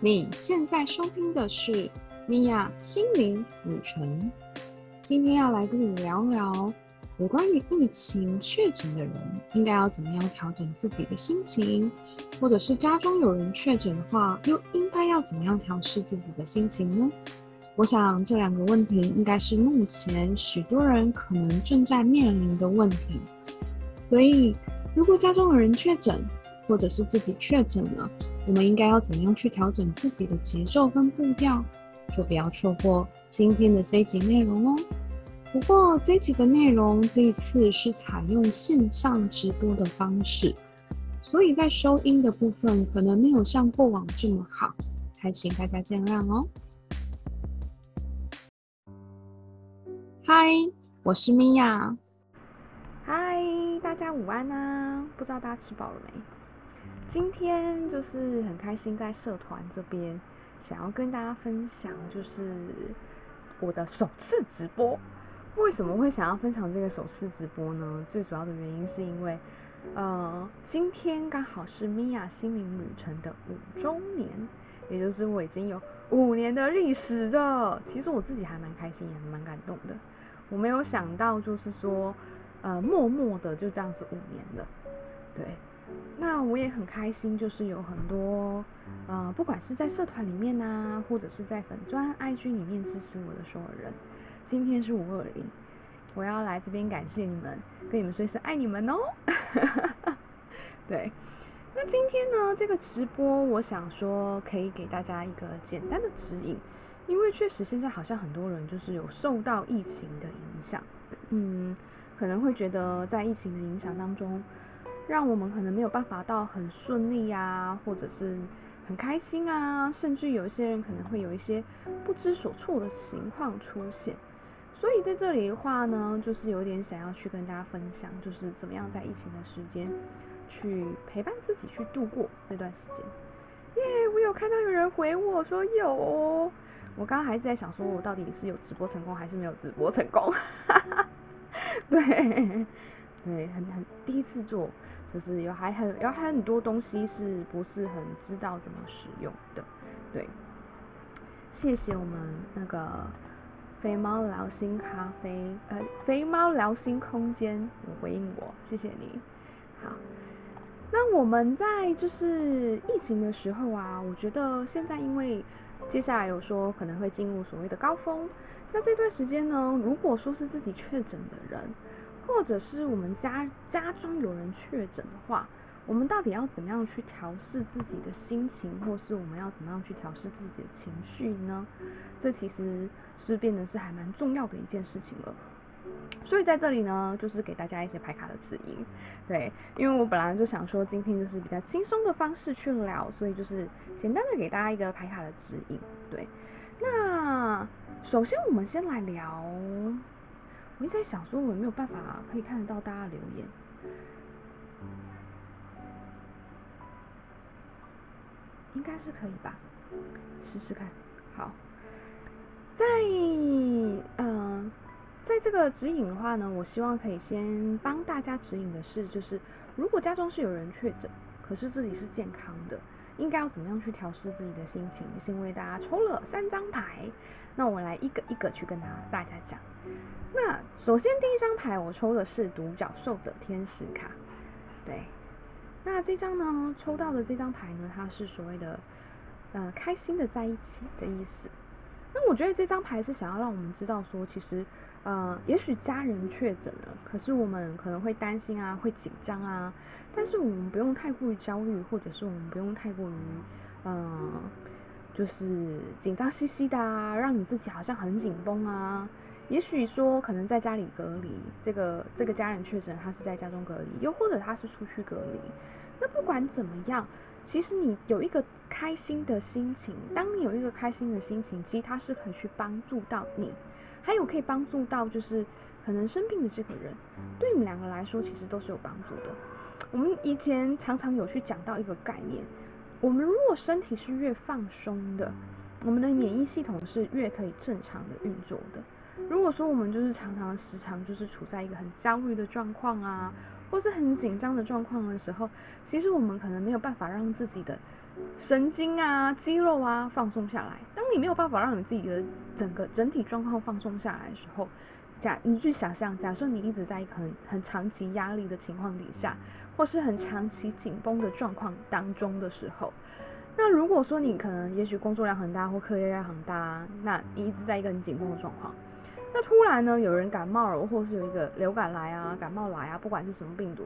你现在收听的是米娅心灵旅程。今天要来跟你聊聊有关于疫情确诊的人应该要怎么样调整自己的心情，或者是家中有人确诊的话，又应该要怎么样调试自己的心情呢？我想这两个问题应该是目前许多人可能正在面临的问题。所以，如果家中有人确诊，或者是自己确诊了，我们应该要怎样去调整自己的节奏跟步调？就不要错过今天的这一集内容哦。不过这一集的内容这一次是采用线上直播的方式，所以在收音的部分可能没有像过往这么好，还请大家见谅哦。嗨，我是米娅。嗨，大家午安啊！不知道大家吃饱了没？今天就是很开心，在社团这边想要跟大家分享，就是我的首次直播。为什么会想要分享这个首次直播呢？最主要的原因是因为，呃，今天刚好是米娅心灵旅程的五周年，也就是我已经有五年的历史了。其实我自己还蛮开心，也蛮感动的。我没有想到，就是说，呃，默默的就这样子五年了，对。那我也很开心，就是有很多，呃，不管是在社团里面啊，或者是在粉专 IG 里面支持我的所有人，今天是五二零，我要来这边感谢你们，跟你们说一声爱你们哦。对，那今天呢，这个直播，我想说可以给大家一个简单的指引，因为确实现在好像很多人就是有受到疫情的影响，嗯，可能会觉得在疫情的影响当中。让我们可能没有办法到很顺利啊，或者是很开心啊，甚至有一些人可能会有一些不知所措的情况出现。所以在这里的话呢，就是有点想要去跟大家分享，就是怎么样在疫情的时间去陪伴自己去度过这段时间。耶，我有看到有人回我说有，我刚刚还是在想说我到底是有直播成功还是没有直播成功？对，对，很很第一次做。就是有还很有还很多东西是不是很知道怎么使用的，对。谢谢我们那个肥猫聊心咖啡，呃，肥猫聊心空间回应我，谢谢你。好，那我们在就是疫情的时候啊，我觉得现在因为接下来有说可能会进入所谓的高峰，那这段时间呢，如果说是自己确诊的人。或者是我们家家中有人确诊的话，我们到底要怎么样去调试自己的心情，或是我们要怎么样去调试自己的情绪呢？这其实是变得是还蛮重要的一件事情了。所以在这里呢，就是给大家一些排卡的指引。对，因为我本来就想说今天就是比较轻松的方式去聊，所以就是简单的给大家一个排卡的指引。对，那首先我们先来聊。我一直在想，说我有没有办法可以看得到大家留言？应该是可以吧，试试看。好，在嗯、在这个指引的话呢，我希望可以先帮大家指引的是，就是如果家中是有人确诊，可是自己是健康的，应该要怎么样去调试自己的心情？先为大家抽了三张牌，那我来一个一个去跟大家大家讲。那首先第一张牌我抽的是独角兽的天使卡，对，那这张呢，抽到的这张牌呢，它是所谓的呃开心的在一起的意思。那我觉得这张牌是想要让我们知道说，其实呃也许家人确诊了，可是我们可能会担心啊，会紧张啊，但是我们不用太过于焦虑，或者是我们不用太过于呃就是紧张兮兮的啊，让你自己好像很紧绷啊。也许说可能在家里隔离，这个这个家人确诊，他是在家中隔离，又或者他是出去隔离。那不管怎么样，其实你有一个开心的心情，当你有一个开心的心情，其实他是可以去帮助到你，还有可以帮助到就是可能生病的这个人，对你们两个来说其实都是有帮助的。我们以前常常有去讲到一个概念，我们如果身体是越放松的，我们的免疫系统是越可以正常的运作的。如果说我们就是常常时常就是处在一个很焦虑的状况啊，或是很紧张的状况的时候，其实我们可能没有办法让自己的神经啊、肌肉啊放松下来。当你没有办法让你自己的整个整体状况放松下来的时候，假你去想象，假设你一直在一个很很长期压力的情况底下，或是很长期紧绷的状况当中的时候，那如果说你可能也许工作量很大或课业量很大，那你一直在一个很紧绷的状况，那突然呢有人感冒了，或是有一个流感来啊、感冒来啊，不管是什么病毒，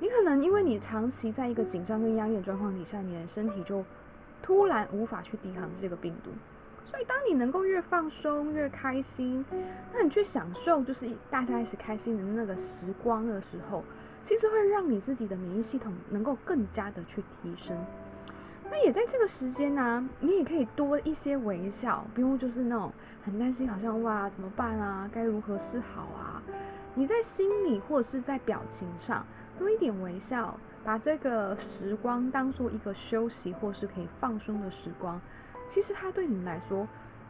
你可能因为你长期在一个紧张跟压力的状况底下，你的身体就突然无法去抵抗这个病毒。所以，当你能够越放松越开心，那你去享受就是大家一起开心的那个时光的时候，其实会让你自己的免疫系统能够更加的去提升。那也在这个时间呢、你也可以多一些微笑，不用就是那种很担心，好像哇怎么办啊，该如何是好啊？你在心里或者是在表情上多一点微笑，把这个时光当做一个休息或是可以放松的时光。其实它对你来说，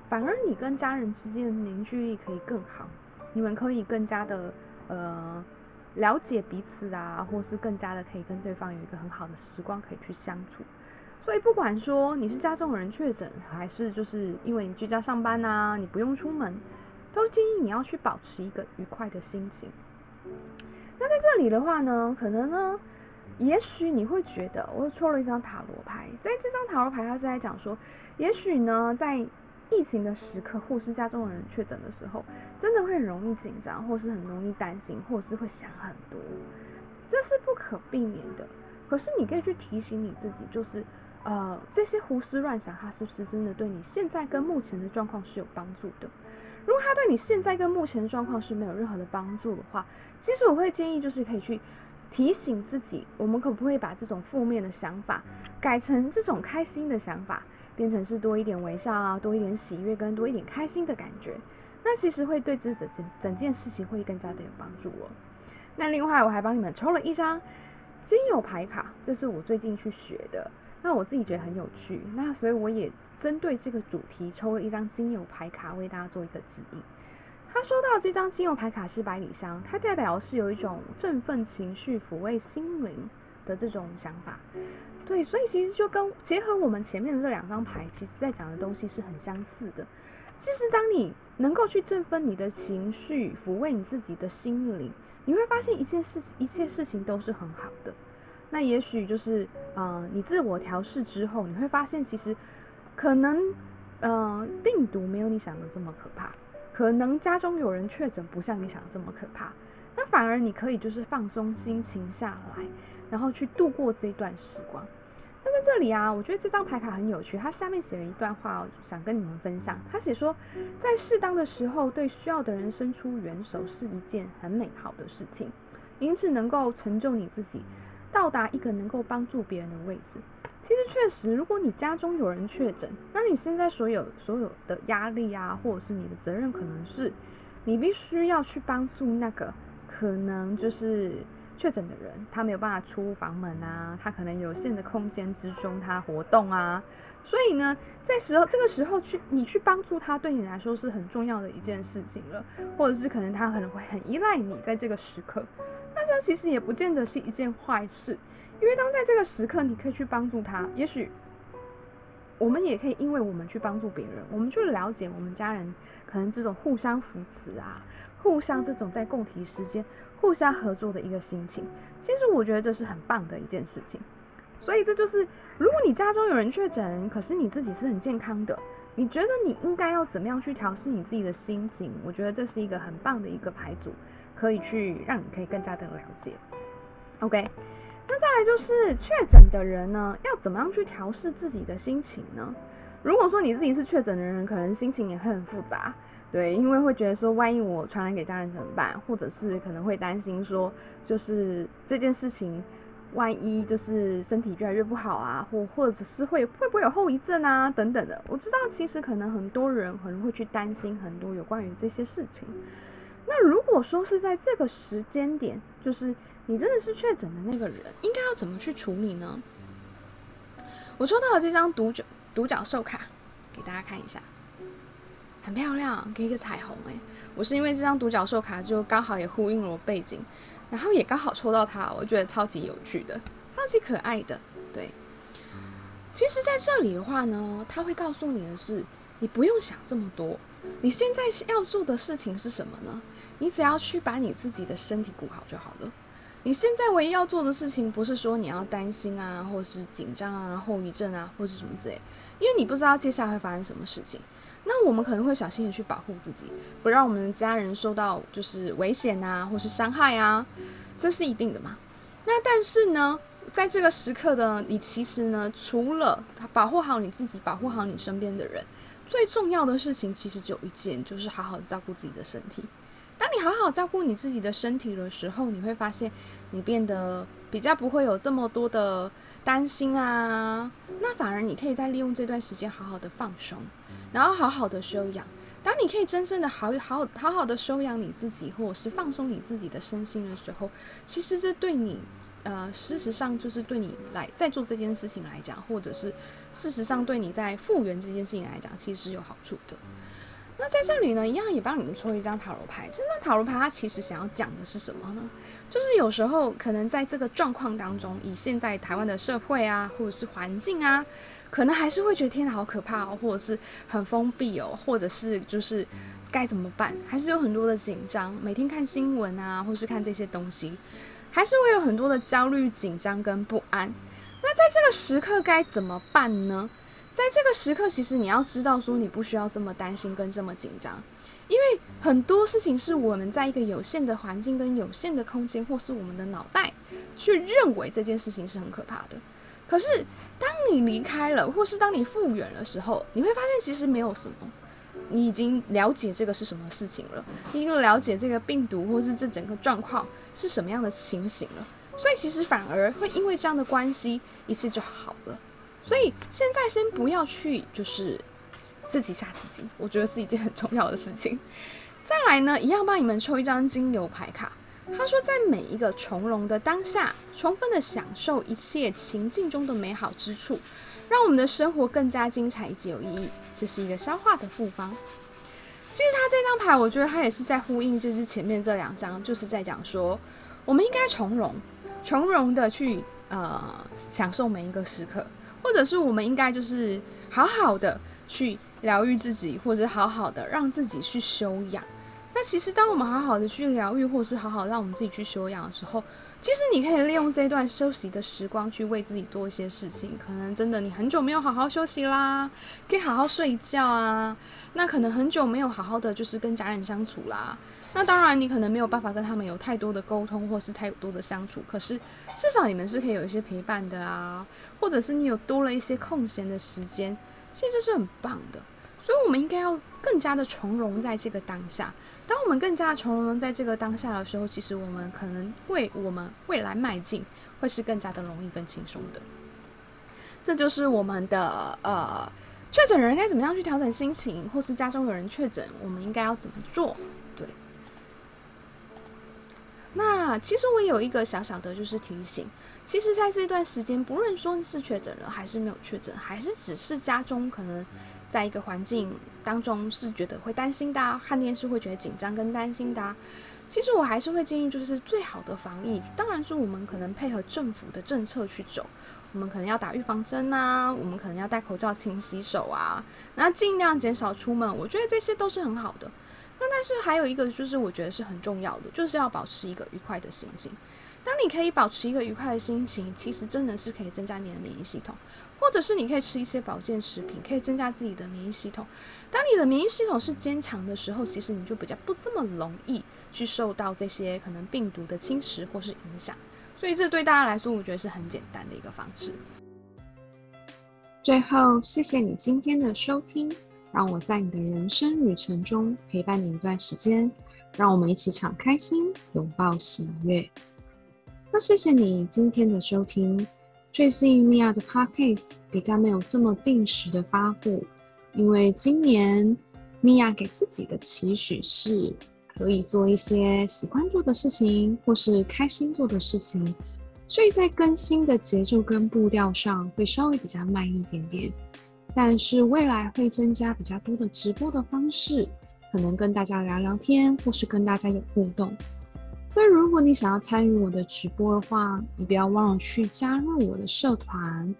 反而你跟家人之间的凝聚力可以更好，你们可以更加的呃了解彼此啊，或是更加的可以跟对方有一个很好的时光可以去相处。所以不管说你是家中有人确诊，还是就是因为你居家上班啊，你不用出门，都建议你要去保持一个愉快的心情。那在这里的话呢，可能呢。也许你会觉得，我抽了一张塔罗牌，在这张塔罗牌，它是在讲说，也许呢，在疫情的时刻，或是家中的人确诊的时候，真的会很容易紧张，或是很容易担心，或是会想很多，这是不可避免的。可是你可以去提醒你自己，就是，呃，这些胡思乱想，它是不是真的对你现在跟目前的状况是有帮助的？如果它对你现在跟目前的状况是没有任何的帮助的话，其实我会建议，就是可以去。提醒自己，我们可不可以把这种负面的想法改成这种开心的想法，变成是多一点微笑啊，多一点喜悦跟多一点开心的感觉？那其实会对这整整整件事情会更加的有帮助哦。那另外我还帮你们抽了一张精油牌卡，这是我最近去学的，那我自己觉得很有趣，那所以我也针对这个主题抽了一张精油牌卡，为大家做一个指引。他说到这张精油牌卡是百里香，它代表是有一种振奋情绪、抚慰心灵的这种想法。对，所以其实就跟结合我们前面的这两张牌，其实在讲的东西是很相似的。其实当你能够去振奋你的情绪、抚慰你自己的心灵，你会发现一件事情，一切事情都是很好的。那也许就是，呃，你自我调试之后，你会发现其实可能，呃，病毒没有你想的这么可怕。可能家中有人确诊，不像你想的这么可怕，那反而你可以就是放松心情下来，然后去度过这段时光。那在这里啊，我觉得这张牌卡很有趣，它下面写了一段话，想跟你们分享。他写说，在适当的时候对需要的人伸出援手是一件很美好的事情，因此能够成就你自己，到达一个能够帮助别人的位置。其实确实，如果你家中有人确诊，那你现在所有所有的压力啊，或者是你的责任，可能是你必须要去帮助那个可能就是确诊的人，他没有办法出房门啊，他可能有限的空间之中他活动啊，所以呢，在时候这个时候去你去帮助他，对你来说是很重要的一件事情了，或者是可能他可能会很依赖你在这个时刻，这其实也不见得是一件坏事。因为当在这个时刻，你可以去帮助他，也许我们也可以，因为我们去帮助别人，我们就了解我们家人可能这种互相扶持啊，互相这种在共体时间、互相合作的一个心情。其实我觉得这是很棒的一件事情。所以这就是，如果你家中有人确诊，可是你自己是很健康的，你觉得你应该要怎么样去调试你自己的心情？我觉得这是一个很棒的一个牌组，可以去让你可以更加的了解。OK。那再来就是确诊的人呢，要怎么样去调试自己的心情呢？如果说你自己是确诊的人，可能心情也会很复杂，对，因为会觉得说，万一我传染给家人怎么办？或者是可能会担心说，就是这件事情，万一就是身体越来越不好啊，或或者是会会不会有后遗症啊等等的。我知道其实可能很多人可能会去担心很多有关于这些事情。那如果说是在这个时间点，就是。你真的是确诊的那个人，应该要怎么去处理呢？我抽到了这张独角独角兽卡，给大家看一下，很漂亮，给一个彩虹诶，我是因为这张独角兽卡就刚好也呼应了我背景，然后也刚好抽到它，我觉得超级有趣的，超级可爱的。对，其实在这里的话呢，他会告诉你的是，你不用想这么多，你现在要做的事情是什么呢？你只要去把你自己的身体顾好就好了。你现在唯一要做的事情，不是说你要担心啊，或是紧张啊，后遗症啊，或是什么之类，因为你不知道接下来会发生什么事情。那我们可能会小心的去保护自己，不让我们的家人受到就是危险啊，或是伤害啊，这是一定的嘛。那但是呢，在这个时刻的你，其实呢，除了保护好你自己，保护好你身边的人，最重要的事情其实只有一件，就是好好的照顾自己的身体。当你好好照顾你自己的身体的时候，你会发现你变得比较不会有这么多的担心啊。那反而你可以再利用这段时间好好的放松，然后好好的休养。当你可以真正的好好好好的休养你自己，或者是放松你自己的身心的时候，其实这对你，呃，事实上就是对你来在做这件事情来讲，或者是事实上对你在复原这件事情来讲，其实是有好处的。那在这里呢，一样也帮你们抽一张塔罗牌。这张塔罗牌它其实想要讲的是什么呢？就是有时候可能在这个状况当中，以现在台湾的社会啊，或者是环境啊，可能还是会觉得天哪好可怕哦，或者是很封闭哦，或者是就是该怎么办，还是有很多的紧张。每天看新闻啊，或是看这些东西，还是会有很多的焦虑、紧张跟不安。那在这个时刻该怎么办呢？在这个时刻，其实你要知道，说你不需要这么担心跟这么紧张，因为很多事情是我们在一个有限的环境跟有限的空间，或是我们的脑袋去认为这件事情是很可怕的。可是当你离开了，或是当你复原的时候，你会发现其实没有什么，你已经了解这个是什么事情了，你已经了解这个病毒或是这整个状况是什么样的情形了，所以其实反而会因为这样的关系，一切就好了。所以现在先不要去，就是自己吓自己，我觉得是一件很重要的事情。再来呢，一样帮你们抽一张精油牌卡。他说，在每一个从容的当下，充分的享受一切情境中的美好之处，让我们的生活更加精彩以及有意义。这是一个消化的复方。其实他这张牌，我觉得他也是在呼应，就是前面这两张，就是在讲说，我们应该从容，从容的去呃享受每一个时刻。或者是我们应该就是好好的去疗愈自己，或者好好的让自己去休养。那其实当我们好好的去疗愈，或者是好好让我们自己去休养的时候，其实你可以利用这段休息的时光去为自己做一些事情。可能真的你很久没有好好休息啦，可以好好睡觉啊。那可能很久没有好好的就是跟家人相处啦。那当然，你可能没有办法跟他们有太多的沟通，或是太多的相处。可是至少你们是可以有一些陪伴的啊，或者是你有多了一些空闲的时间，其实是很棒的。所以，我们应该要更加的从容在这个当下。当我们更加从容在这个当下的时候，其实我们可能为我们未来迈进，会是更加的容易、更轻松的。这就是我们的呃，确诊人该怎么样去调整心情，或是家中有人确诊，我们应该要怎么做？那其实我有一个小小的，就是提醒，其实在这段时间，不论说是确诊了还是没有确诊，还是只是家中可能在一个环境当中是觉得会担心的，看电视会觉得紧张跟担心的，其实我还是会建议，就是最好的防疫，当然是我们可能配合政府的政策去走，我们可能要打预防针啊，我们可能要戴口罩、勤洗手啊，那尽量减少出门，我觉得这些都是很好的。那但是还有一个就是我觉得是很重要的，就是要保持一个愉快的心情。当你可以保持一个愉快的心情，其实真的是可以增加你的免疫系统，或者是你可以吃一些保健食品，可以增加自己的免疫系统。当你的免疫系统是坚强的时候，其实你就比较不这么容易去受到这些可能病毒的侵蚀或是影响。所以这对大家来说，我觉得是很简单的一个方式。最后，谢谢你今天的收听。让我在你的人生旅程中陪伴你一段时间，让我们一起敞开心，拥抱喜悦。那谢谢你今天的收听。最近米娅的 Podcast 比较没有这么定时的发布，因为今年米娅给自己的期许是可以做一些喜欢做的事情，或是开心做的事情，所以在更新的节奏跟步调上会稍微比较慢一点点。但是未来会增加比较多的直播的方式，可能跟大家聊聊天，或是跟大家有互动。所以如果你想要参与我的直播的话，你不要忘了去加入我的社团，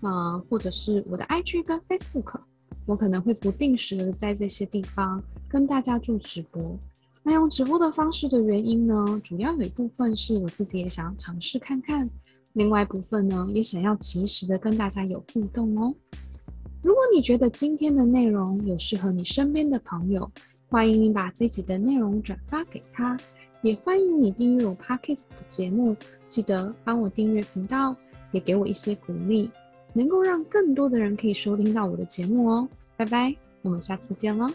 啊、或者是我的 IG 跟 Facebook，我可能会不定时的在这些地方跟大家做直播。那用直播的方式的原因呢，主要有一部分是我自己也想要尝试看看，另外一部分呢，也想要及时的跟大家有互动哦。如果你觉得今天的内容有适合你身边的朋友，欢迎你把自己的内容转发给他，也欢迎你订阅我 Podcast 的节目，记得帮我订阅频道，也给我一些鼓励，能够让更多的人可以收听到我的节目哦。拜拜，我们下次见喽。